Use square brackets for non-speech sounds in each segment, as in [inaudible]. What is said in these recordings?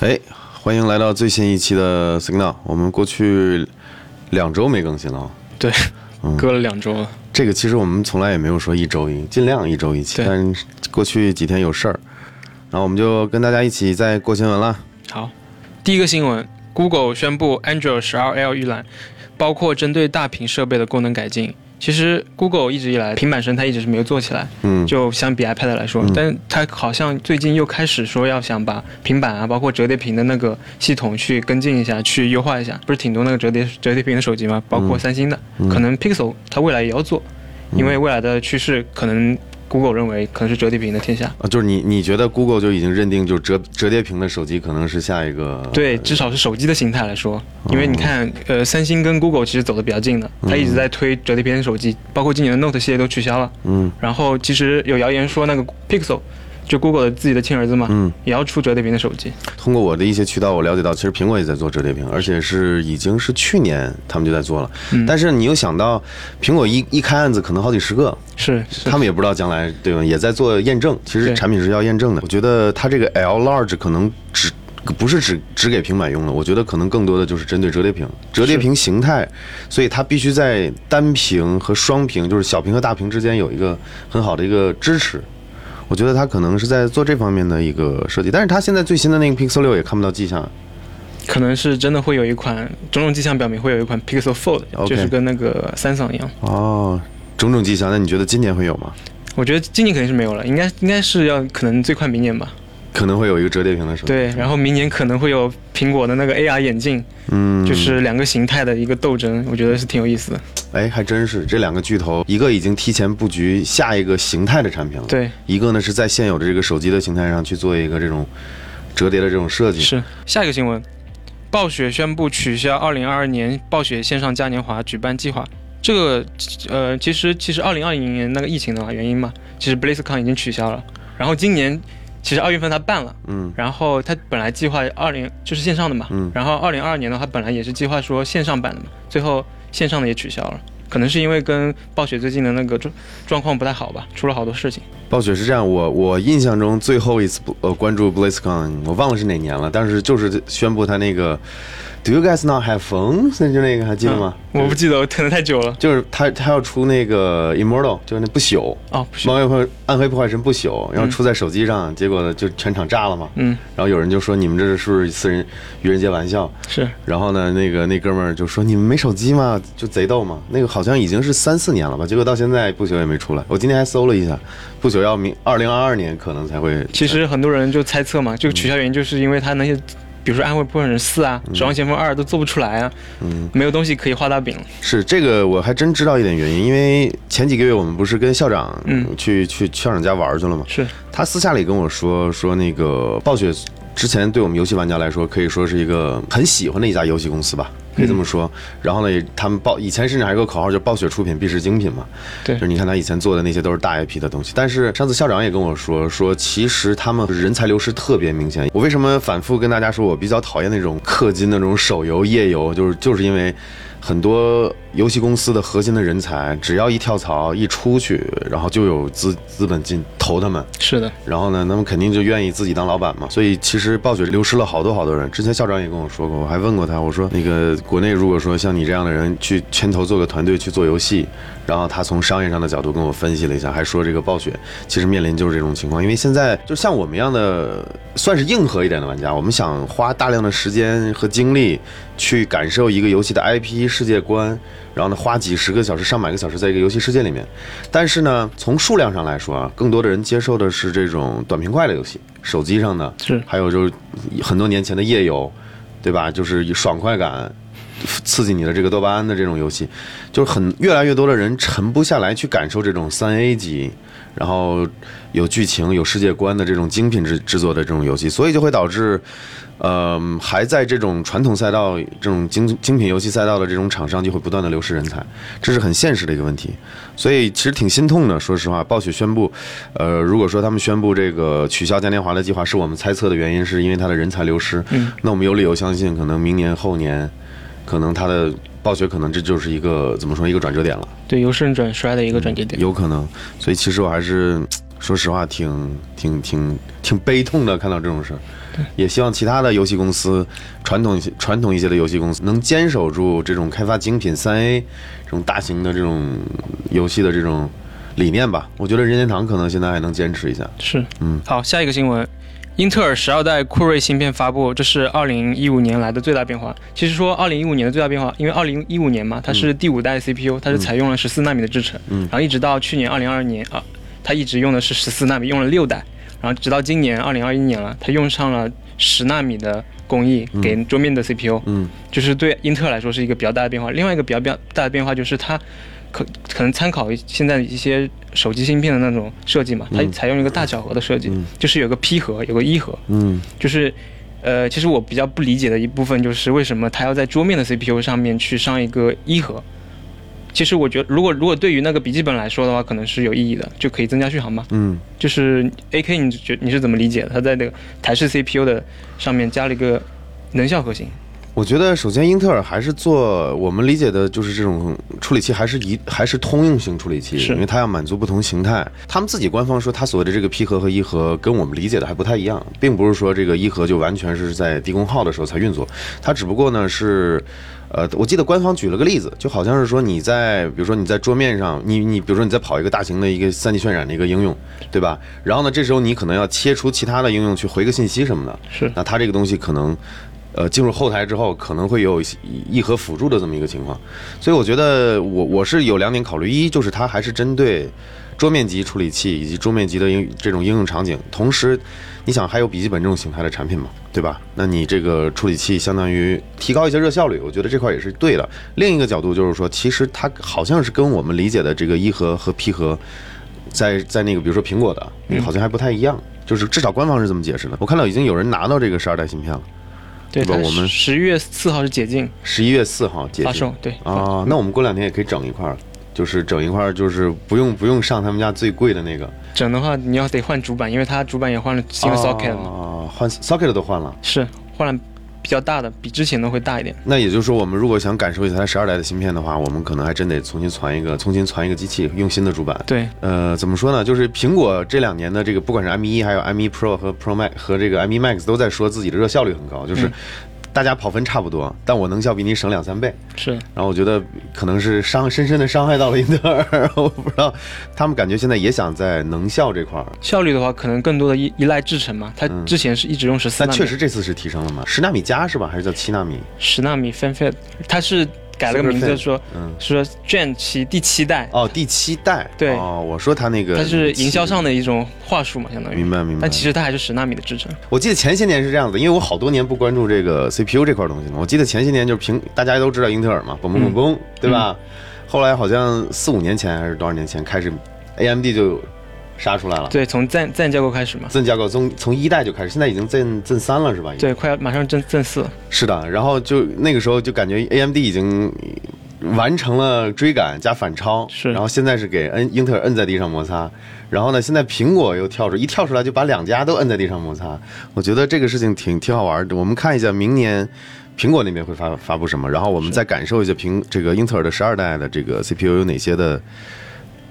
哎，欢迎来到最新一期的 Signal。我们过去两周没更新了啊，对，隔了两周了。这个其实我们从来也没有说一周一，尽量一周一期，但过去几天有事儿，然后我们就跟大家一起再过新闻了。好，第一个新闻，Google 宣布 Android 12L 预览，包括针对大屏设备的功能改进。其实 Google 一直以来平板生态一直是没有做起来，嗯，就相比 iPad 来说，嗯但它好像最近又开始说要想把平板啊，包括折叠屏的那个系统去跟进一下，去优化一下。不是挺多那个折叠折叠屏的手机吗？包括三星的，嗯可能 Pixel 它未来也要做，因为未来的趋势可能 Google 认为可能是折叠屏的天下。啊，就是你你觉得 Google 就已经认定，就折折叠屏的手机可能是下一个对，至少是手机的形态来说，因为你看，呃，三星跟 Google 其实走的比较近的，它一直在推折叠屏的手机，包括今年的 Note 系列都取消了。嗯然后其实有谣言说那个 Pixel，就 Google 的自己的亲儿子嘛，嗯，也要出折叠屏的手机。通过我的一些渠道，我了解到，其实苹果也在做折叠屏，而且是已经是去年他们就在做了。嗯但是你又想到，苹果一一开案子可能好几十个，是是他们也不知道将来对吧，也在做验证。其实产品是要验证的。我觉得它这个 L Large 可能只不是只只给平板用的，我觉得可能更多的就是针对折叠屏，折叠屏形态，所以它必须在单屏和双屏，就是小屏和大屏之间有一个很好的一个支持。我觉得他可能是在做这方面的一个设计，但是他现在最新的那个 Pixel 六也看不到迹象。可能是真的会有一款，种种迹象表明会有一款 Pixel Fold，OK 就是跟那个三桑一样。哦，种种迹象，那你觉得今年会有吗？我觉得今年肯定是没有了，应该应该是要可能最快明年吧。可能会有一个折叠屏的手机。对，然后明年可能会有苹果的那个 AR 眼镜，嗯，就是两个形态的一个斗争，我觉得是挺有意思的。哎，还真是这两个巨头，一个已经提前布局下一个形态的产品了，对，一个呢是在现有的这个手机的形态上去做一个这种折叠的这种设计。是下一个新闻，暴雪宣布取消2022年暴雪线上嘉年华举办计划。这个呃，其实其实2020年那个疫情的原因嘛，其实 BlizzCon 已经取消了，然后今年其实二月份他办了。嗯然后他本来计划二零就是线上的嘛，嗯然后二零二二年的话本来也是计划说线上版的嘛，最后线上的也取消了，可能是因为跟暴雪最近的那个状状况不太好吧，出了好多事情。暴雪是这样，我我印象中最后一次呃关注 BlizzCon，我忘了是哪年了，但是就是宣布他那个 Do you guys not have phones？那就那个还记得吗？我不记得，我可能太久了。就是他他要出那个 Immortal，就是那不朽。哦，不是，猫破暗黑破坏神不朽，然后出在手机上，结果呢就全场炸了嘛。嗯，然后有人就说你们这是不是私人愚人节玩笑？是然后呢，那个那哥们儿就说你们没手机吗？就贼逗嘛。那个好像已经是三四年了吧，结果到现在不朽也没出来。我今天还搜了一下，不朽要明二零二二年可能才会。其实很多人就猜测嘛，这个取消原因就是因为他那些，比如说《安徽破坏神四》啊，《守望先锋二》都做不出来啊，嗯，没有东西可以画大饼。是这个我还真知道一点原因，因为前几个月我们不是跟校长嗯去、去校长家玩去了吗？是，他私下里跟我说说那个暴雪之前对我们游戏玩家来说，可以说是一个很喜欢的一家游戏公司吧，可以这么说。然后呢，他们暴以前甚至还有个口号，就暴雪出品必是精品嘛。对就是你看他以前做的那些都是大 IP 的东西。但是上次校长也跟我说，说其实他们人才流失特别明显。我为什么反复跟大家说我比较讨厌那种氪金的那种手游、页游，就是就是因为。很多游戏公司的核心的人才，只要一跳槽一出去，然后就有资资本进投他们，是的，然后呢，他们肯定就愿意自己当老板嘛。所以其实暴雪流失了好多好多人。之前校长也跟我说过，我还问过他，我说那个国内如果说像你这样的人去牵头做个团队去做游戏，然后他从商业上的角度跟我分析了一下，还说这个暴雪其实面临就是这种情况，因为现在就像我们一样的算是硬核一点的玩家，我们想花大量的时间和精力去感受一个游戏的 IP 世界观，然后呢花几十个小时、上百个小时在一个游戏世界里面。但是呢，从数量上来说啊，更多的人接受的是这种短平快的游戏，手机上的，是还有就是很多年前的页游，对吧？就是以爽快感。刺激你的这个多巴胺的这种游戏，就是很越来越多的人沉不下来去感受这种三 A 级，然后有剧情、有世界观的这种精品制制作的这种游戏，所以就会导致，呃，还在这种传统赛道、这种精精品游戏赛道的这种厂商就会不断的流失人才，这是很现实的一个问题。所以其实挺心痛的，说实话，暴雪宣布，呃，如果说他们宣布这个取消嘉年华的计划是我们猜测的原因，是因为它的人才流失，嗯，那我们有理由相信，可能明年后年，可能它的暴雪可能这就是一个怎么说一个转折点了。对由盛转衰的一个转折点。有可能，所以其实我还是说实话挺挺挺挺悲痛的，看到这种事儿。也希望其他的游戏公司，传统一些传统一些的游戏公司能坚守住这种开发精品三 A 这种大型的这种游戏的这种理念吧。我觉得任天堂可能现在还能坚持一下。是，嗯，好，下一个新闻，英特尔十二代酷睿芯片发布，这是二零一五年来的最大变化。其实说二零一五年的最大变化，因为二零一五年嘛，它是第五代 CPU，它是采用了十四纳米的制程，嗯然后一直到去年二零二二年啊，它一直用的是十四纳米，用了六代，然后直到今年二零二一年了，它用上了十纳米的工艺给桌面的 CPU，嗯就是对英特尔来说是一个比较大的变化。另外一个比较比较大的变化就是它可可能参考现在一些手机芯片的那种设计嘛，它嗯采用一个大小核的设计，嗯就是有个 P 核，有个 E 核，嗯就是。呃，其实我比较不理解的一部分就是为什么它要在桌面的 CPU 上面去上一个一核。其实我觉得，如果如果对于那个笔记本来说的话，可能是有意义的，就可以增加续航嘛。嗯，就是 AK，你觉你是怎么理解的？它在那个台式 CPU 的上面加了一个能效核心。我觉得首先英特尔还是做我们理解的就是这种处理器还是一还是通用型处理器，是因为它要满足不同形态。他们自己官方说，它所谓的这个 P 核和一核跟我们理解的还不太一样，并不是说这个一核就完全是在低功耗的时候才运作，它只不过呢是。呃，我记得官方举了个例子，就好像是说你在，比如说你在桌面上，你你比如说你在跑一个大型的一个 3D 渲染的一个应用，对吧？然后呢，这时候你可能要切出其他的应用去回个信息什么的，是那它这个东西可能，呃，进入后台之后可能会有一核辅助的这么一个情况，所以我觉得我我是有两点考虑，一就是它还是针对桌面级处理器以及桌面级的应这种应用场景，同时你想还有笔记本这种形态的产品嘛，对吧？那你这个处理器相当于提高一些热效率，我觉得这块也是对的。另一个角度就是说，其实它好像是跟我们理解的这个一核和 P 核。在在那个，比如说苹果的，好像还不太一样，就是至少官方是这么解释的。我看到已经有人拿到这个十二代芯片了，对，吧我们十一月四号是解禁十一月四号解禁发售，对，啊。那我们过两天也可以整一块儿，就是整一块儿，就是不用不用上他们家最贵的那个整的话你要得换主板，因为它主板也换了新的 socket 嘛，啊，换 socket 都换了。是换了比较大的，比之前的会大一点。那也就是说，我们如果想感受一下它十二代的芯片的话，我们可能还真得重新传一个，重新传一个机器，用新的主板。对，呃，怎么说呢？就是苹果这两年的这个，不管是 M 1还有 M 1 Pro 和 Pro Max 和这个 M 1 Max 都在说自己的热效率很高，就是嗯大家跑分差不多，但我能效比你省两三倍。是然后我觉得可能是伤深深的伤害到了英特尔，[laughs] 我不知道他们感觉现在也想在能效这块儿，效率的话，可能更多的依依赖制程嘛，它嗯之前是一直用十四但，确实这次是提升了嘛？十纳米加是吧？还是叫七纳米？十纳米 FinFET，它是改了个名字说嗯，说 Gen 七第七代，哦，第七代。对哦，我说他那个它是营销上的一种话术嘛，相当于。明白明白但其实它还是十纳米的制程。我记得前些年是这样子，因为我好多年不关注这个 CPU 这块东西了。我记得前些年就是平大家都知道英特尔嘛，嘣嘣嘣嘣，对吧？后来好像四五年前还是多少年前开始，AMD 就杀出来了。对，从 Zen Zen 架构开始嘛。Zen 架构从从一代就开始，现在已经 Zen Zen 三了是吧？对，快要马上正正四了。是的。然后就那个时候就感觉 AMD 已经完成了追赶加反超，是然后现在是给恩英特尔摁在地上摩擦。然后呢，现在苹果又跳出，一跳出来就把两家都摁在地上摩擦。我觉得这个事情挺挺好玩的。我们看一下明年苹果那边会发发布什么，然后我们再感受一下苹这个英特尔的十二代的这个 CPU 有哪些的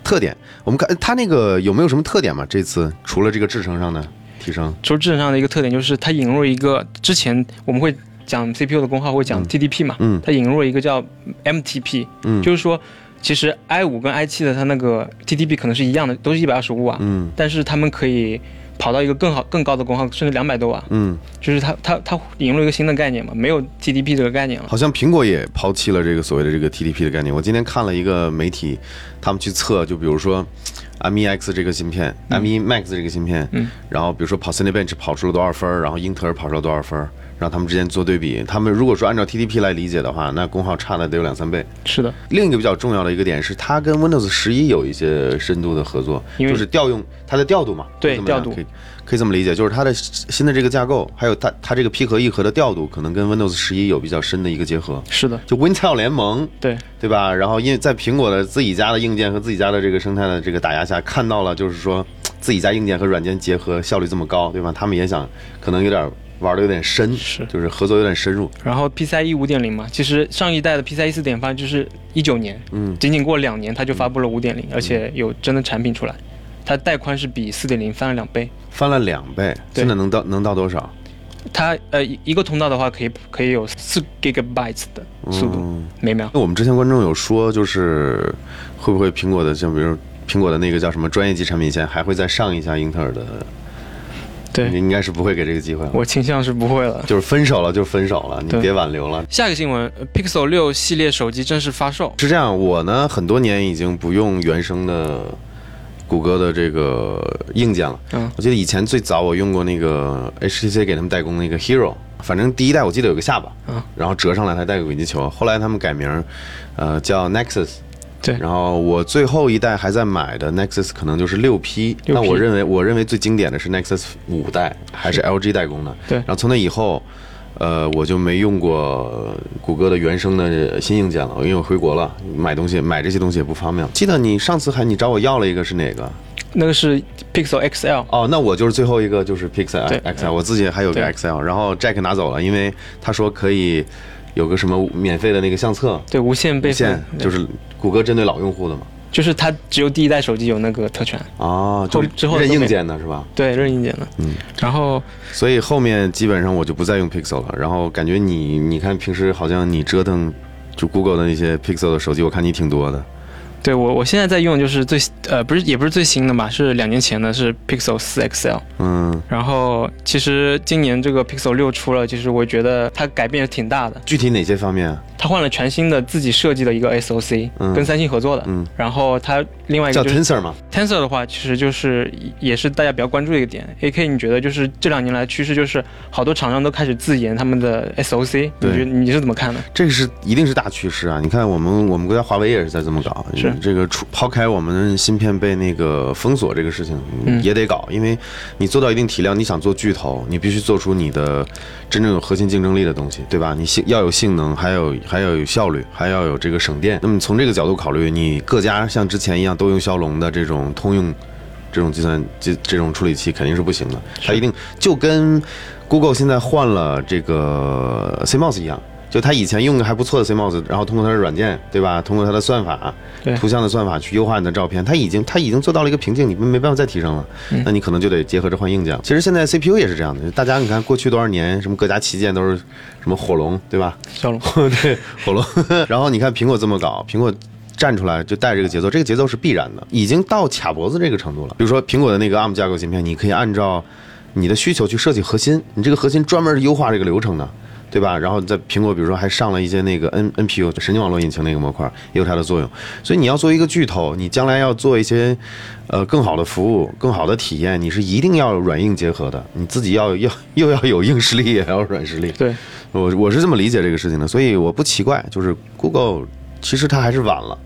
特点。我们看它那个有没有什么特点嘛？这次除了这个制程上的提升，除了制程上的一个特点，就是它引入了一个之前我们会讲 CPU 的功耗会讲 TDP 嘛，嗯。它引入了一个叫 MTP，嗯。就是说其实 i 五跟 i 七的它那个 TDP 可能是一样的，都是一百二十五瓦，嗯。但是它们可以跑到一个更好、更高的功耗，甚至两百多瓦。嗯。就是它它它引入一个新的概念嘛，没有 TDP 这个概念了。好像苹果也抛弃了这个所谓的这个 TDP 的概念。我今天看了一个媒体，他们去测，就比如说 M1X 这个芯片、M1 Max 这个芯片，嗯然后比如说跑 Cinebench 跑出了多少分儿，然后英特尔跑出了多少分儿，让他们之间做对比。他们如果说按照 TDP 来理解的话，那功耗差的得有两三倍。是的，另一个比较重要的一个点是，它跟 Windows 十一有一些深度的合作，就是调用它的调度嘛，对调度可以可以这么理解，就是它的新的这个架构，还有它它这个 P 和 E 核的调度，可能跟 Windows 十一有比较深的一个结合。是的，就 Wintel 联盟，对，对吧？然后因为在苹果的自己家的硬件和自己家的这个生态的这个打压下，看到了就是说自己家硬件和软件结合效率这么高，对吧？他们也想可能有点玩的有点深，是就是合作有点深入。然后 PCIe 五点零嘛，其实上一代的 PCIe 四点发就是一九年，嗯仅仅过两年它就发布了五点零，而且有真的产品出来。它带宽是比四点零翻了两倍。翻了两倍，现在能到能到多少？它呃一一个通道的话，可以可以有四 gigabytes 的速度、嗯每秒。那我们之前观众有说，就是会不会苹果的，像比如苹果的那个叫什么专业级产品线，还会再上一下英特尔的？对，你应该是不会给这个机会了。我倾向是不会了。就是分手了就分手了，你别挽留了。下一个新闻呃，Pixel 六系列手机正式发售。是这样，我呢很多年已经不用原生的谷歌的这个硬件了。嗯我记得以前最早我用过那个 HTC 给他们代工那个 Hero，反正第一代我记得有个下巴，嗯然后折上来还带个轨迹球。后来他们改名，呃，叫 Nexus。对。然后我最后一代还在买的 Nexus 可能就是六 P，6P 那我认为我认为最经典的是 Nexus 五代，还是 LG 代工的。对。然后从那以后，呃，我就没用过谷歌的原生的新硬件了，因为我回国了，买东西买这些东西也不方便。记得你上次还你找我要了一个是哪个？那个是 Pixel XL，哦，那我就是最后一个就是 Pixel XL，我自己还有个 XL，然后 Jack 拿走了，因为他说可以有个什么免费的那个相册。对，无线备线份，就是谷歌针对老用户的嘛，就是它只有第一代手机有那个特权，啊，就后之后都没认硬件的是吧？对，任硬件的。嗯，然后所以后面基本上我就不再用 Pixel 了。然后感觉你，你看平时好像你折腾就 Google 的那些 Pixel 的手机，我看你挺多的。对我我现在在用就是最呃不是也不是最新的嘛，是两年前的，是 Pixel 四 XL。嗯，然后其实今年这个 Pixel 六出了，其实我觉得它改变也挺大的。具体哪些方面？它换了全新的自己设计的一个 SoC，、嗯跟三星合作的。嗯，然后它另外一个就是 Tensor 嘛？Tensor 的话，其实就是也是大家比较关注的一个点。AK，你觉得就是这两年来趋势就是好多厂商都开始自研他们的 SoC，你觉得你是怎么看的？这个是一定是大趋势啊！你看我们我们国家华为也是在这么搞，是这个出抛开我们芯片被那个封锁这个事情嗯也得搞，因为你做到一定体量，你想做巨头，你必须做出你的真正有核心竞争力的东西，对吧？你性要有性能，还有还要有效率，还要有这个省电。那么从这个角度考虑，你各家像之前一样都用骁龙的这种通用这种计算这这种处理器肯定是不行的，它一定就跟 Google 现在换了这个 CMOS 一样。就他以前用的还不错的 CMOS，然后通过它的软件，对吧？通过它的算法，对图像的算法去优化你的照片，它已经它已经做到了一个瓶颈，你没没办法再提升了。嗯那你可能就得结合着换硬件。其实现在 CPU 也是这样的，大家你看过去多少年，什么各家旗舰都是什么火龙，对吧？骁龙，[laughs] 对，火龙。[laughs] 然后你看苹果这么搞，苹果站出来就带这个节奏，这个节奏是必然的，已经到卡脖子这个程度了。比如说苹果的那个 ARM 架构芯片，你可以按照你的需求去设计核心，你这个核心专门是优化这个流程的。对吧？然后在苹果，比如说还上了一些那个 N NPU 神经网络引擎那个模块，也有它的作用。所以你要做一个巨头，你将来要做一些呃更好的服务、更好的体验，你是一定要软硬结合的。你自己要要又要有硬实力，也要有软实力。对，我我是这么理解这个事情的，所以我不奇怪，就是 Google 其实它还是晚了，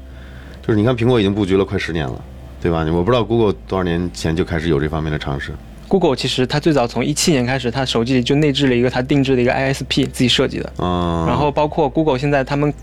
就是你看苹果已经布局了快十年了，对吧？我不知道 Google 多少年前就开始有这方面的尝试。Google 其实它最早从一七年开始，它手机里就内置了一个它定制的一个 ISP 自己设计的，嗯，然后包括 Google 现在他们。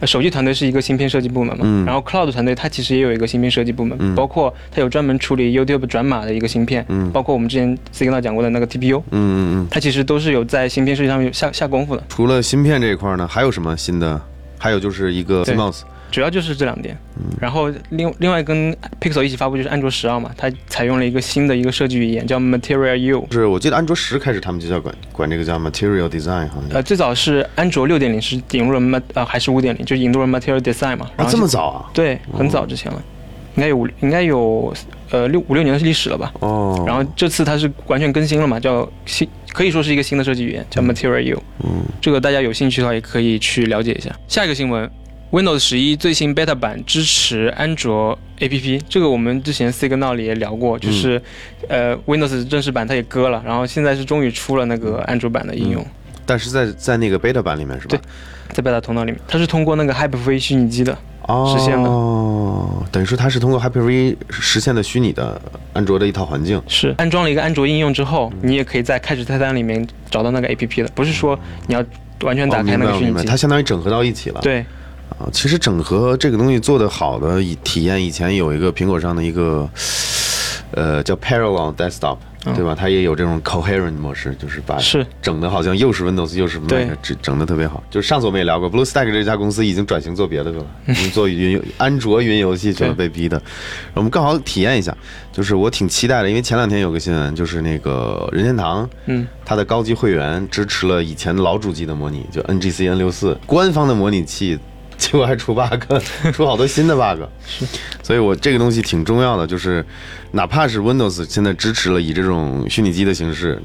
呃手机团队是一个芯片设计部门嘛，嗯。然后 Cloud 团队它其实也有一个芯片设计部门，嗯。包括它有专门处理 YouTube 转码的一个芯片，嗯。包括我们之前 Signal 讲过的那个 TPU，嗯嗯嗯，它其实都是有在芯片设计上面下下功夫的，除了芯片这一块呢，还有什么新的？还有就是一个对。CMOS，主要就是这两点。嗯然后另另外跟 Pixel 一起发布就是安卓十二嘛，它采用了一个新的一个设计语言叫 Material U，是我记得安卓十开始他们就叫管管这个叫 Material Design 好像。呃，最早是安卓六点零是引入了 mat 呃还是五点零，就引入了 Material Design 嘛。啊，这么早啊？对，很早之前了，应该有五应该有呃六五六年的历史了吧。哦，然后这次它是完全更新了嘛，叫新可以说是一个新的设计语言，叫 Material U。嗯，这个大家有兴趣的话也可以去了解一下。下一个新闻，Windows 十一最新 beta 版支持安卓 APP，这个我们之前 Signal 里也聊过，就是、呃 Windows 正式版它也割了，然后现在是终于出了那个安卓版的应用，但是在在那个 beta 版里面是吧？对在 beta 通道里面，它是通过那个 Hyper-V 虚拟机的，哦，实现的。哦，等于说它是通过 Hyper-V 实现的虚拟的安卓的一套环境。是。安装了一个安卓应用之后，嗯。你也可以在开始菜单里面找到那个 APP 的，不是说你要完全打哦开那个虚拟机。它相当于整合到一起了。对，啊，其实整合这个东西做得好的以体验，以前有一个苹果上的一个，呃，叫 Parallel Desktop，对吧？它也有这种 coherent 模式，就是把是整的好像又是 Windows 又是 Mac，对整整的特别好。就是上次我们也聊过，BlueStack 这家公司已经转型做别的去了，[laughs] 已经做云游安卓云游戏去了，被逼的。我们刚好体验一下，就是我挺期待的，因为前两天有个新闻，就是那个任天堂，嗯，它的高级会员支持了以前老主机的模拟，就 NGC N 六四官方的模拟器。结果还出 bug，[laughs] 出好多新的 bug，所以我这个东西挺重要的，就是哪怕是 Windows 现在支持了以这种虚拟机的形式，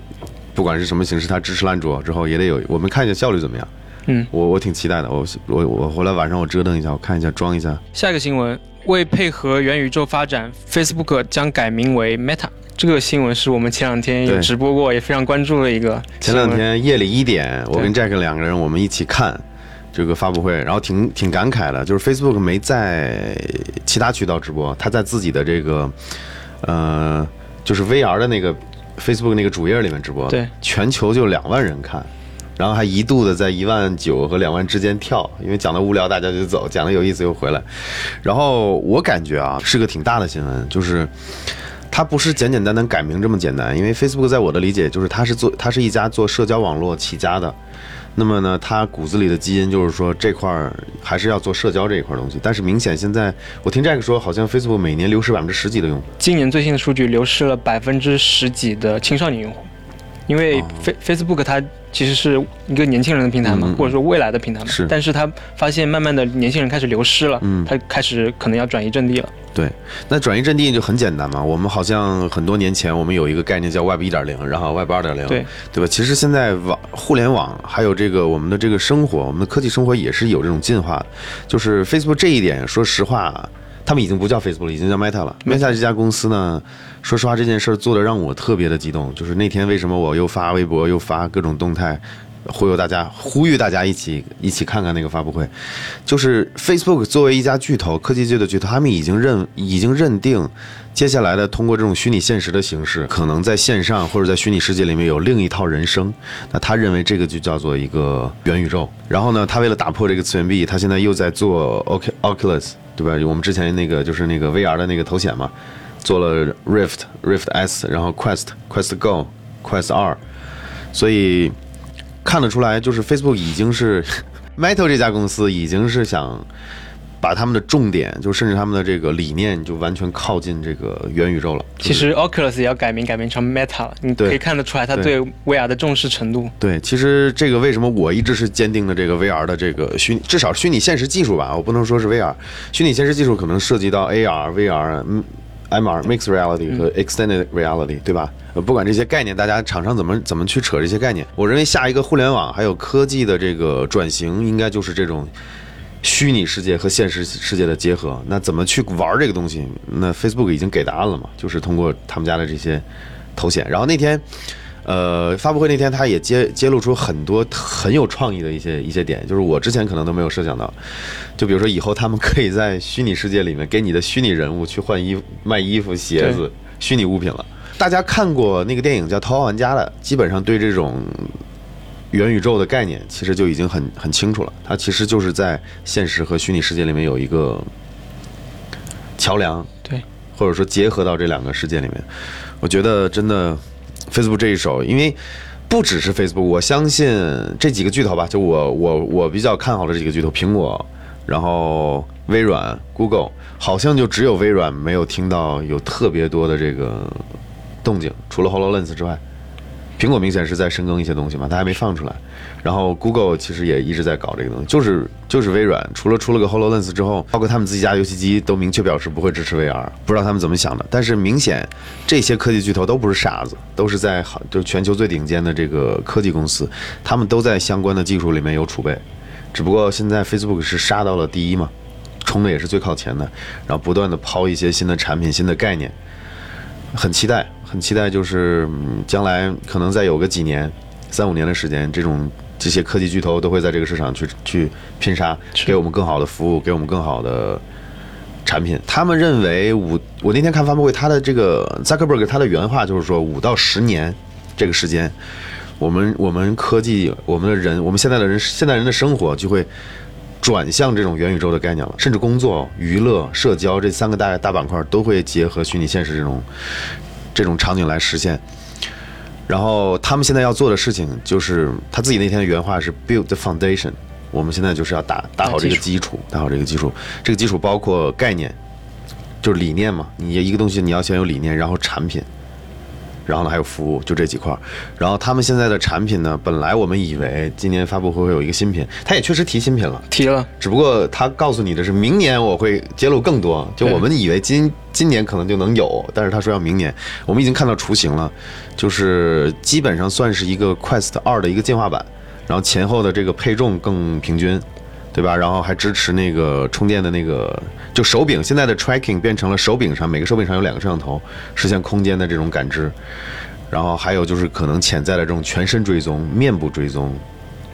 不管是什么形式，它支持了安卓之后，也得有我们看一下效率怎么样。嗯，我我挺期待的，我我我回来晚上我折腾一下，我看一下装一下。下一个新闻，为配合元宇宙发展，Facebook 将改名为 Meta。这个新闻是我们前两天有直播过，也非常关注的一个前两。天夜里一点，我跟 Jack 两个人我们一起看这个发布会，然后挺挺感慨的，就是 Facebook 没在其他渠道直播，他在自己的这个呃，就是 VR 的那个 Facebook 那个主页里面直播，对，全球就两万人看。然后还一度的在一万九和两万之间跳，因为讲的无聊大家就走，讲的有意思又回来。然后我感觉啊是个挺大的新闻，就是它不是简简单单改名这么简单，因为 Facebook 在我的理解就是它是做它是一家做社交网络起家的，那么呢，他骨子里的基因就是说这块儿还是要做社交这一块东西。但是明显现在我听 Jack 说，好像 Facebook 每年流失百分之十几的用户。今年最新的数据流失了百分之十几的青少年用户，因为哦 Face Facebook 它其实是一个年轻人的平台嘛，或者说未来的平台嘛。是但是他发现慢慢的年轻人开始流失了，嗯它开始可能要转移阵地了。对，那转移阵地就很简单嘛。我们好像很多年前我们有一个概念叫 Web 一点零，然后 Web 二点零，对对吧？其实现在网互联网还有这个我们的这个生活，我们的科技生活也是有这种进化的。就是 Facebook 这一点，说实话，他们已经不叫 Facebook 了，已经叫 Meta 了。Meta 这家公司呢，说实话这件事做的让我特别的激动。就是那天为什么我又发微博又发各种动态。忽悠大家，呼吁大家一起一起看看那个发布会，就是 Facebook 作为一家巨头，科技界的巨头，他们已经认已经认定，接下来的通过这种虚拟现实的形式，可能在线上或者在虚拟世界里面有另一套人生。那他认为这个就叫做一个元宇宙。然后呢，他为了打破这个次元壁，他现在又在做 Oc Oculus，对吧？我们之前那个就是那个 VR 的那个头显嘛，做了 Rift Rift S，然后 Quest Quest Go Quest 二，所以。看得出来，就是 Facebook 已经是 [laughs] Meta 这家公司已经是想把他们的重点，就甚至他们的这个理念，就完全靠近这个元宇宙了。其实 Oculus 也要改名，改名成 Meta 了。你可以看得出来，他对对 VR 的重视程度。对，其实这个为什么我一直是坚定的这个 VR 的这个虚，至少虚拟现实技术吧，我不能说是 VR，虚拟现实技术可能涉及到 AR、VR、嗯 MR、Mixed Reality 和 Extended Reality，对吧？呃，不管这些概念，大家厂商怎么怎么去扯这些概念，我认为下一个互联网还有科技的这个转型，应该就是这种虚拟世界和现实世界的结合。那怎么去玩这个东西？那 Facebook 已经给答案了嘛，就是通过他们家的这些头衔。然后那天。呃，发布会那天，他也揭揭露出很多很有创意的一些一些点，就是我之前可能都没有设想到。就比如说，以后他们可以在虚拟世界里面给你的虚拟人物去换衣服、卖衣服、鞋子、虚拟物品了。大家看过那个电影叫《逃亡玩家》的，基本上对这种元宇宙的概念其实就已经很很清楚了。它其实就是在现实和虚拟世界里面有一个桥梁，对，或者说结合到这两个世界里面。我觉得真的 Facebook 这一手，因为不只是 Facebook，我相信这几个巨头吧，就我我我比较看好的这几个巨头，苹果，然后微软、Google，好像就只有微软没有听到有特别多的这个动静，除了 HoloLens 之外。苹果明显是在深耕一些东西嘛，它还没放出来。然后 Google 其实也一直在搞这个东西，就是就是微软，除了出了个 HoloLens 之后，包括他们自己家游戏机都明确表示不会支持 VR，不知道他们怎么想的。但是明显这些科技巨头都不是傻子，都是在好就全球最顶尖的这个科技公司，他们都在相关的技术里面有储备。只不过现在 Facebook 是杀到了第一嘛，冲的也是最靠前的，然后不断的抛一些新的产品、新的概念。很期待，很期待，就是、嗯、将来可能再有个几年、三五年的时间，这种这些科技巨头都会在这个市场去去拼杀，给我们更好的服务，给我们更好的产品。他们认为五，我那天看发布会，他的这个 Zuckerberg 他的原话就是说，五到十年这个时间，我们我们科技，我们的人，我们现在的人，现代人的生活就会。转向这种元宇宙的概念了，甚至工作、娱乐、社交这三个大大板块都会结合虚拟现实这种这种场景来实现。然后他们现在要做的事情就是他自己那天的原话是 build the foundation，我们现在就是要打打好这个基础，打好这个基础。这个基础包括概念，就是理念嘛。你一个东西你要先有理念，然后产品，然后呢还有服务，就这几块儿。然后他们现在的产品呢，本来我们以为今年发布会会有一个新品，他也确实提新品了。提了，只不过他告诉你的是明年我会揭露更多，就我们以为今今年可能就能有，但是他说要明年，我们已经看到雏形了，就是基本上算是一个 Quest 二的一个进化版，然后前后的这个配重更平均，对吧？然后还支持那个充电的那个，就手柄现在的 tracking 变成了手柄上每个手柄上有两个摄像头，实现空间的这种感知，然后还有就是可能潜在的这种全身追踪、面部追踪、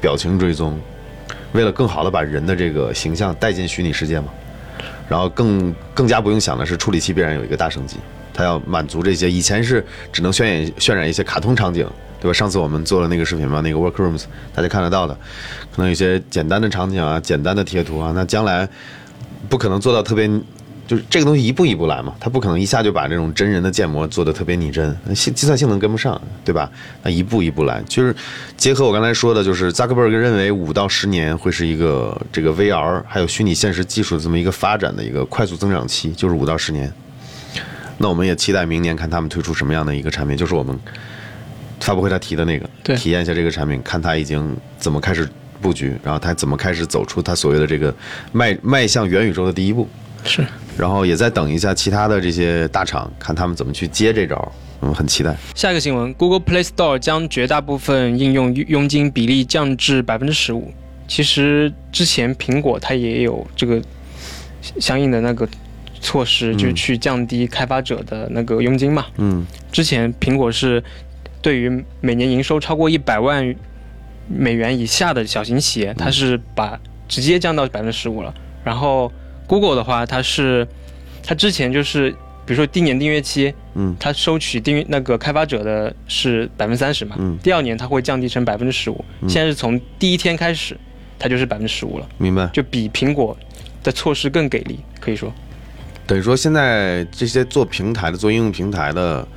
表情追踪。为了更好的把人的这个形象带进虚拟世界嘛，然后更更加不用想的是，处理器必然有一个大升级，它要满足这些以前是只能渲染渲染一些卡通场景，对吧？上次我们做了那个视频嘛，那个 Workrooms 大家看得到的，可能有些简单的场景啊，简单的贴图啊，那将来不可能做到特别。就是这个东西一步一步来嘛，它不可能一下就把这种真人的建模做得特别拟真，计计算性能跟不上，对吧？那一步一步来，就是结合我刚才说的，就是扎克伯格认为五到十年会是一个这个 VR 还有虚拟现实技术的这么一个发展的一个快速增长期，就是五到十年。那我们也期待明年看他们推出什么样的一个产品，就是我们发布会他提的那个，对体验一下这个产品，看他已经怎么开始布局，然后他怎么开始走出他所谓的这个迈迈向元宇宙的第一步。是然后也再等一下其他的这些大厂，看他们怎么去接这招。我们，很期待。下一个新闻，Google Play Store 将绝大部分应用佣金比例降至百分之十五。其实之前苹果它也有这个相应的那个措施，嗯就去降低开发者的那个佣金嘛。嗯之前苹果是对于每年营收超过一百万美元以下的小型企业，它是把直接降到百分之十五了。然后 Google 的话，它是它之前就是比如说第一年订阅期，嗯它收取订阅那个开发者的是百分之三十嘛，嗯，第二年它会降低成百分之十五，现在是从第一天开始，它就是百分之十五了，明白。就比苹果的措施更给力，可以说。等于说现在这些做平台的、做应用平台的，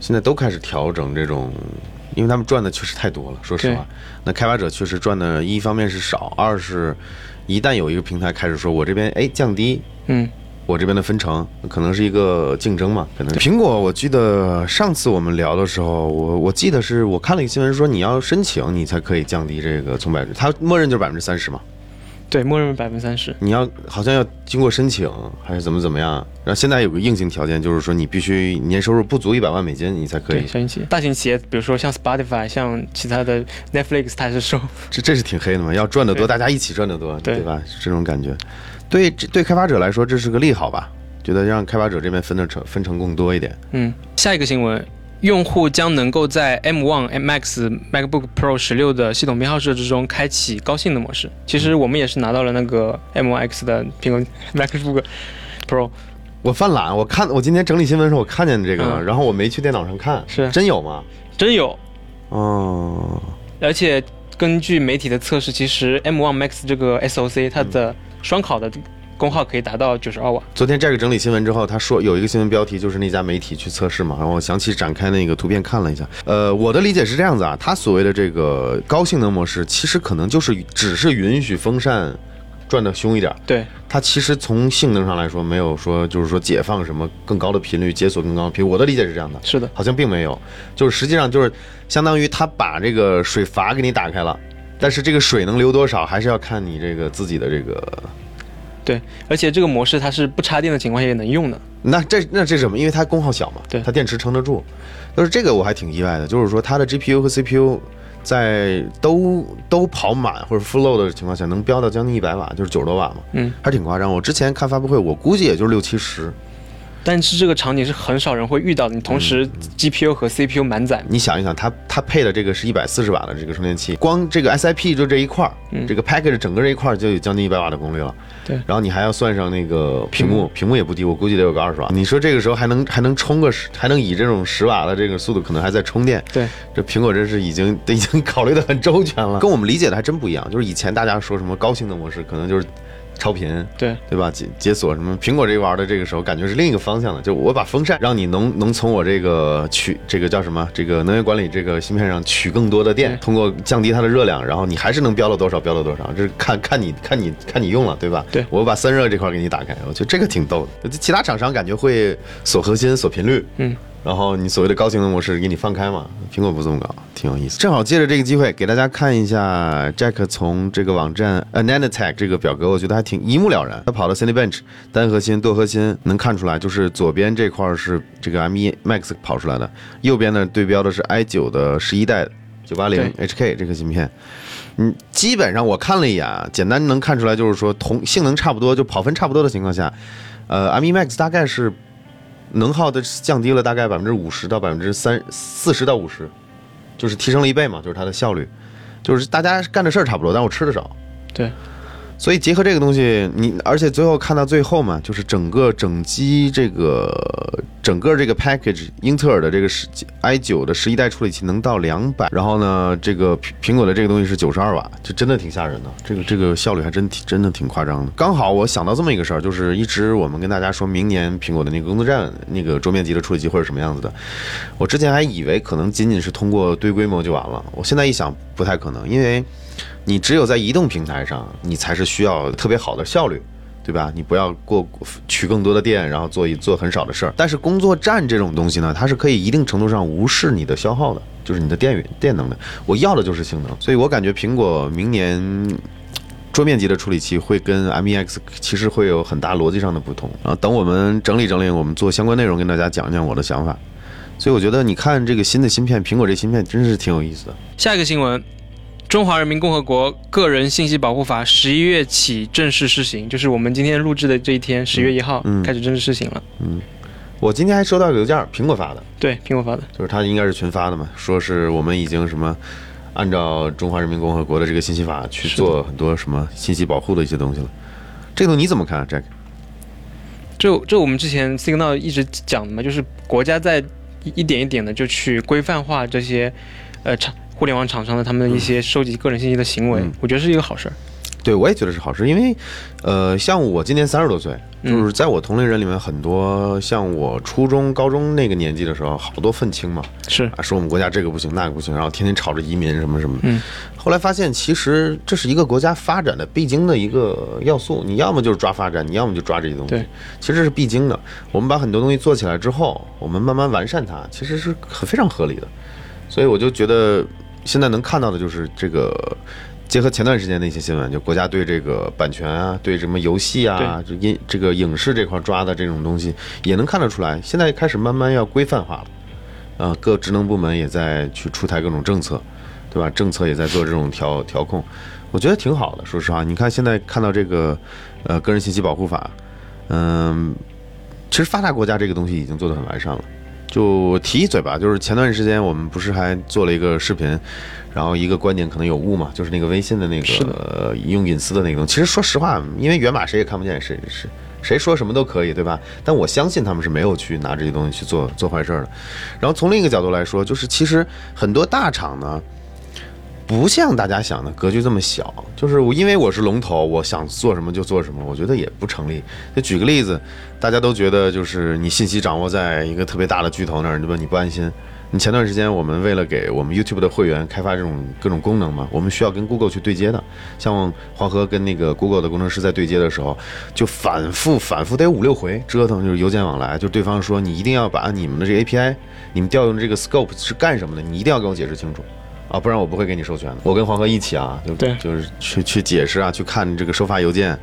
现在都开始调整这种，因为他们赚的确实太多了。说实话，那开发者确实赚的，一方面是少，二是一旦有一个平台开始说我这边哎降低。嗯，我这边的分成可能是一个竞争嘛，可能苹果，我记得上次我们聊的时候，我我记得是我看了一个新闻说你要申请你才可以降低这个从百分之，它默认就是百分之三十嘛，对，默认百分之三十。你要好像要经过申请还是怎么怎么样，然后现在有个硬性条件，就是说你必须年收入不足一百万美金，你才可以对，。小型企业、大型企业，比如说像 Spotify、像其他的 Netflix，它是收 [laughs] 这这是挺黑的嘛，要赚得多，大家一起赚得多，对对吧？是这种感觉。对，这对开发者来说这是个利好吧？觉得让开发者这边分的成分成更多一点。嗯，下一个新闻，用户将能够在 M1、Max、MacBook Pro 十六的系统编号设置中开启高性能模式。其实我们也是拿到了那个 M1X 的苹果 [laughs] MacBook Pro，我犯懒，我看我今天整理新闻的时候，我看见这个了，嗯。然后我没去电脑上看，是。真有吗？真有，哦，而且根据媒体的测试，其实 M1 Max 这个 SoC 它的双烤的功耗可以达到九十二瓦。昨天这个整理新闻之后，他说有一个新闻标题就是那家媒体去测试嘛，然后我详细展开那个图片看了一下。呃，我的理解是这样子啊，他所谓的这个高性能模式，其实可能就是只是允许风扇转的凶一点，对，它其实从性能上来说，没有说就是说解放什么更高的频率，解锁更高的频率。我的理解是这样的，是的，好像并没有，就是实际上就是相当于他把这个水阀给你打开了，但是这个水能流多少，还是要看你这个自己的这个。对，而且这个模式它是不插电的情况下也能用的。那这那这是什么？因为它功耗小嘛，对它电池撑得住。就是这个我还挺意外的，就是说它的 GPU 和 CPU 在都都跑满或者 full load 的情况下，能飙到将近一百瓦，就是九十多瓦嘛，嗯，还挺夸张。我之前看发布会，我估计也就是六七十。但是这个场景是很少人会遇到的。你同时 GPU 和 CPU 满载，你想一想，它它配的这个是一百四十瓦的这个充电器，光这个 SIP 就这一块儿，嗯这个 package 整个这一块儿就有将近一百瓦的功率了。对然后你还要算上那个屏幕屏幕，屏幕也不低，我估计得有个二十瓦。你说这个时候还能还能充个十，还能以这种十瓦的这个速度，可能还在充电。对，这苹果真是已经 [laughs] 已经考虑的很周全了，跟我们理解的还真不一样。就是以前大家说什么高性能模式，可能就是超频，对对吧？解解锁什么？苹果这玩的这个时候，感觉是另一个方向的，就我把风扇让你能能从我这个取这个叫什么？这个能源管理这个芯片上取更多的电，通过降低它的热量，然后你还是能标了多少标了多少，这是看看你看你看你用了，对吧？对我把散热这块给你打开，我觉得这个挺逗的。其他厂商感觉会锁核心、锁频率，嗯。然后你所谓的高性能模式给你放开嘛？苹果不这么搞，挺有意思。正好借着这个机会给大家看一下 Jack 从这个网站 Ananotech 这个表格，我觉得还挺一目了然。他跑到 Cinebench 单核心、多核心，能看出来，就是左边这块是这个 M1 Max 跑出来的，右边呢对标的是 i9 的十一代九八零 HK 这个芯片。嗯，基本上我看了一眼啊，简单能看出来，就是说同性能差不多，就跑分差不多的情况下，呃，M1 Max 大概是。能耗的降低了大概百分之五十到百分之三四十到五十，就是提升了一倍嘛，就是它的效率，就是大家干的事儿差不多，但我吃的少。对，所以结合这个东西，你而且最后看到最后嘛，就是整个整机这个整个这个 package，英特尔的这个十 i 九的十一代处理器能到两百，然后呢，这个苹苹果的这个东西是九十二瓦，就真的挺吓人的，这个这个效率还真挺真的挺夸张的。刚好我想到这么一个事儿，就是一直我们跟大家说明年苹果的那个工作站那个桌面级的处理器会是什么样子的，我之前还以为可能仅仅是通过堆规模就完了，我现在一想不太可能，因为。你只有在移动平台上，你才是需要特别好的效率，对吧？你不要过取更多的电，然后做一做很少的事儿。但是工作站这种东西呢，它是可以一定程度上无视你的消耗的，就是你的电源电能的。我要的就是性能，所以我感觉苹果明年桌面级的处理器会跟 M E X 其实会有很大逻辑上的不同。然后等我们整理整理，我们做相关内容跟大家讲讲我的想法。所以我觉得你看这个新的芯片，苹果这芯片真是挺有意思的。下一个新闻。中华人民共和国个人信息保护法十一月起正式施行，就是我们今天录制的这一天，十月一号开始正式施行了。嗯，我今天还收到邮件，苹果发的。对，苹果发的，就是他应该是群发的嘛，说是我们已经什么按照中华人民共和国的这个信息法去做很多什么信息保护的一些东西了。这个你怎么看，Jack？这这我们之前 Signal 一直讲的嘛，就是国家在一点一点的就去规范化这些呃厂。互联网厂商的他们的一些收集个人信息的行为，我觉得是一个好事儿。对，我也觉得是好事，因为，呃，像我今年三十多岁，就是在我同龄人里面，很多像我初中、高中那个年纪的时候，好多愤青嘛，是啊，说我们国家这个不行，那个不行，然后天天吵着移民什么什么。嗯。后来发现，其实这是一个国家发展的必经的一个要素，你要么就是抓发展，你要么就抓这些东西。对，其实是必经的。我们把很多东西做起来之后，我们慢慢完善它，其实是很非常合理的。所以我就觉得。现在能看到的就是这个，结合前段时间的一些新闻，就国家对这个版权啊，对什么游戏啊，这音这个影视这块抓的这种东西，也能看得出来，现在开始慢慢要规范化了，啊，各职能部门也在去出台各种政策，对吧？政策也在做这种调调控，我觉得挺好的。说实话，你看现在看到这个，呃，个人信息保护法，嗯，其实发达国家这个东西已经做得很完善了。就提一嘴吧，就是前段时间我们不是还做了一个视频，然后一个观点可能有误嘛，就是那个微信的那个用隐私的那个东西。其实说实话，因为源码谁也看不见，谁谁谁说什么都可以，对吧？但我相信他们是没有去拿这些东西去做做坏事的。然后从另一个角度来说，就是其实很多大厂呢。不像大家想的格局这么小，就是我因为我是龙头，我想做什么就做什么，我觉得也不成立。就举个例子，大家都觉得就是你信息掌握在一个特别大的巨头那儿，对吧？你不安心。你前段时间我们为了给我们 YouTube 的会员开发这种各种功能嘛，我们需要跟 Google 去对接的。像黄河跟那个 Google 的工程师在对接的时候，就反复反复得五六回折腾，就是邮件往来，就对方说你一定要把你们的这 API，你们调用这个 Scope 是干什么的，你一定要给我解释清楚。啊，不然我不会给你授权的。我跟黄河一起啊，就对，就是去去解释啊，去看这个收发邮件，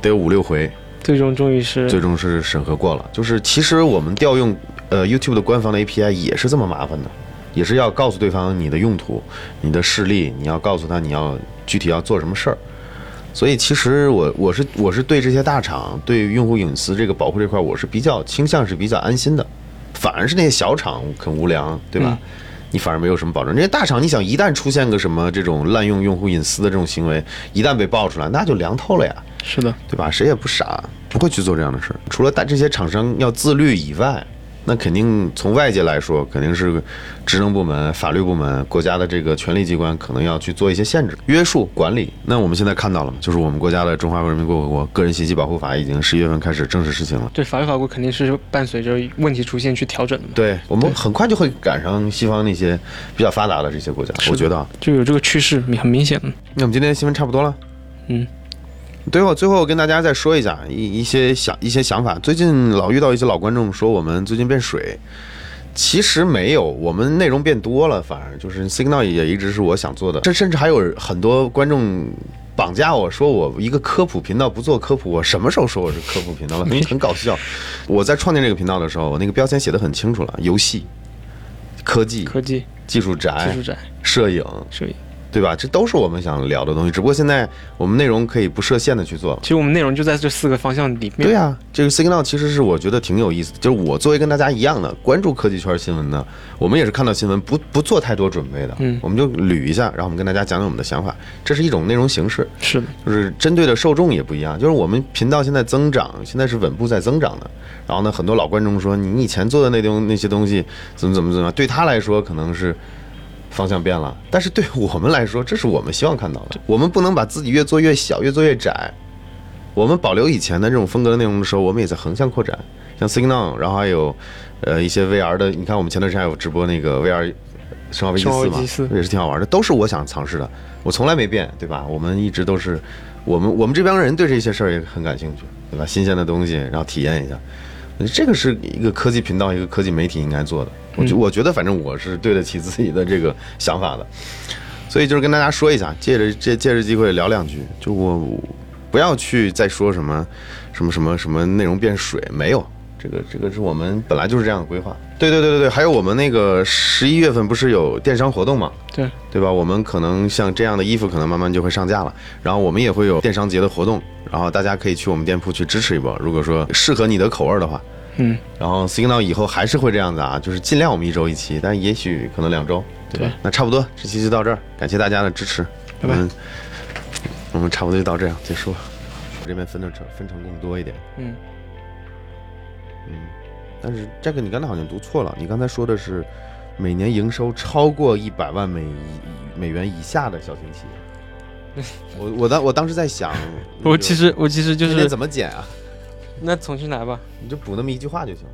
得有五六回，最终终于是最终是审核过了。就是其实我们调用呃 YouTube 的官方的 API 也是这么麻烦的，也是要告诉对方你的用途、你的事例，你要告诉他你要具体要做什么事儿。所以其实我我是我是对这些大厂对用户隐私这个保护这块，我是比较倾向是比较安心的，反而是那些小厂很无良，对吧？你反而没有什么保证。这些大厂，你想一旦出现个什么这种滥用用户隐私的这种行为，一旦被爆出来，那就凉透了呀。是的，对吧？谁也不傻，不会去做这样的事儿。除了大这些厂商要自律以外，那肯定从外界来说，肯定是职能部门、法律部门、国家的这个权力机关可能要去做一些限制、约束、管理。那我们现在看到了嘛，就是我们国家的《中华人民共和国个人信息保护法》已经十一月份开始正式实行了。对，法律法规肯定是伴随着问题出现去调整的嘛，对我们很快就会赶上西方那些比较发达的这些国家，我觉得啊。就有这个趋势，很明显。那我们今天的新闻差不多了。嗯，最后最后跟大家再说一下一一些想一些想法。最近老遇到一些老观众说我们最近变水，其实没有，我们内容变多了，反而就是 Signal 也一直是我想做的，这甚至还有很多观众。绑架我说我一个科普频道不做科普，我什么时候说我是科普频道了？很 [laughs] 很搞笑。我在创建这个频道的时候，我那个标签写的很清楚了：游戏、科技、科技、技术宅、技术宅、摄影，摄影，对吧？这都是我们想聊的东西，只不过现在我们内容可以不设限的去做。其实我们内容就在这四个方向里面。对啊、这个 Signal 其实是我觉得挺有意思的，就是我作为跟大家一样的关注科技圈新闻的，我们也是看到新闻不不做太多准备的，嗯我们就捋一下，然后我们跟大家讲讲我们的想法，这是一种内容形式，是的，就是针对的受众也不一样，就是我们频道现在增长，现在是稳步在增长的。然后呢，很多老观众说你以前做的那东那些东西怎么怎么怎么样，对他来说可能是方向变了，但是对我们来说，这是我们希望看到的。我们不能把自己越做越小，越做越窄。我们保留以前的这种风格的内容的时候，我们也在横向扩展，像 Signal，然后还有呃一些 VR 的，你看我们前段时间还有直播那个 VR 生化危机四嘛，也是挺好玩的，都是我想尝试的，我从来没变，对吧？我们一直都是我们我们这帮人对这些事儿也很感兴趣，对吧？新鲜的东西，然后体验一下，这个是一个科技频道、一个科技媒体应该做的。我觉我觉得，反正我是对得起自己的这个想法的，所以就是跟大家说一下，借着借借着机会聊两句，就我不要去再说什么什么什么什么内容变水，没有。这个这个是我们本来就是这样的规划。对对对对对，还有我们那个十一月份不是有电商活动嘛？对，对吧？我们可能像这样的衣服，可能慢慢就会上架了。然后我们也会有电商节的活动，然后大家可以去我们店铺去支持一波。如果说适合你的口味的话，嗯，然后 Signal 以后还是会这样子啊，就是尽量我们一周一期，但也许可能两周，对吧？对那差不多，这期就到这儿，感谢大家的支持。拜拜我们差不多就到这样结束。我这边分的成分成更多一点，嗯，但是这个你刚才好像读错了，你刚才说的是每年营收超过一百万美美元以下的小型企业。[laughs] 我我当我当时在想，我其实我其实就是怎么减啊？那重新来吧。你就补那么一句话就行了。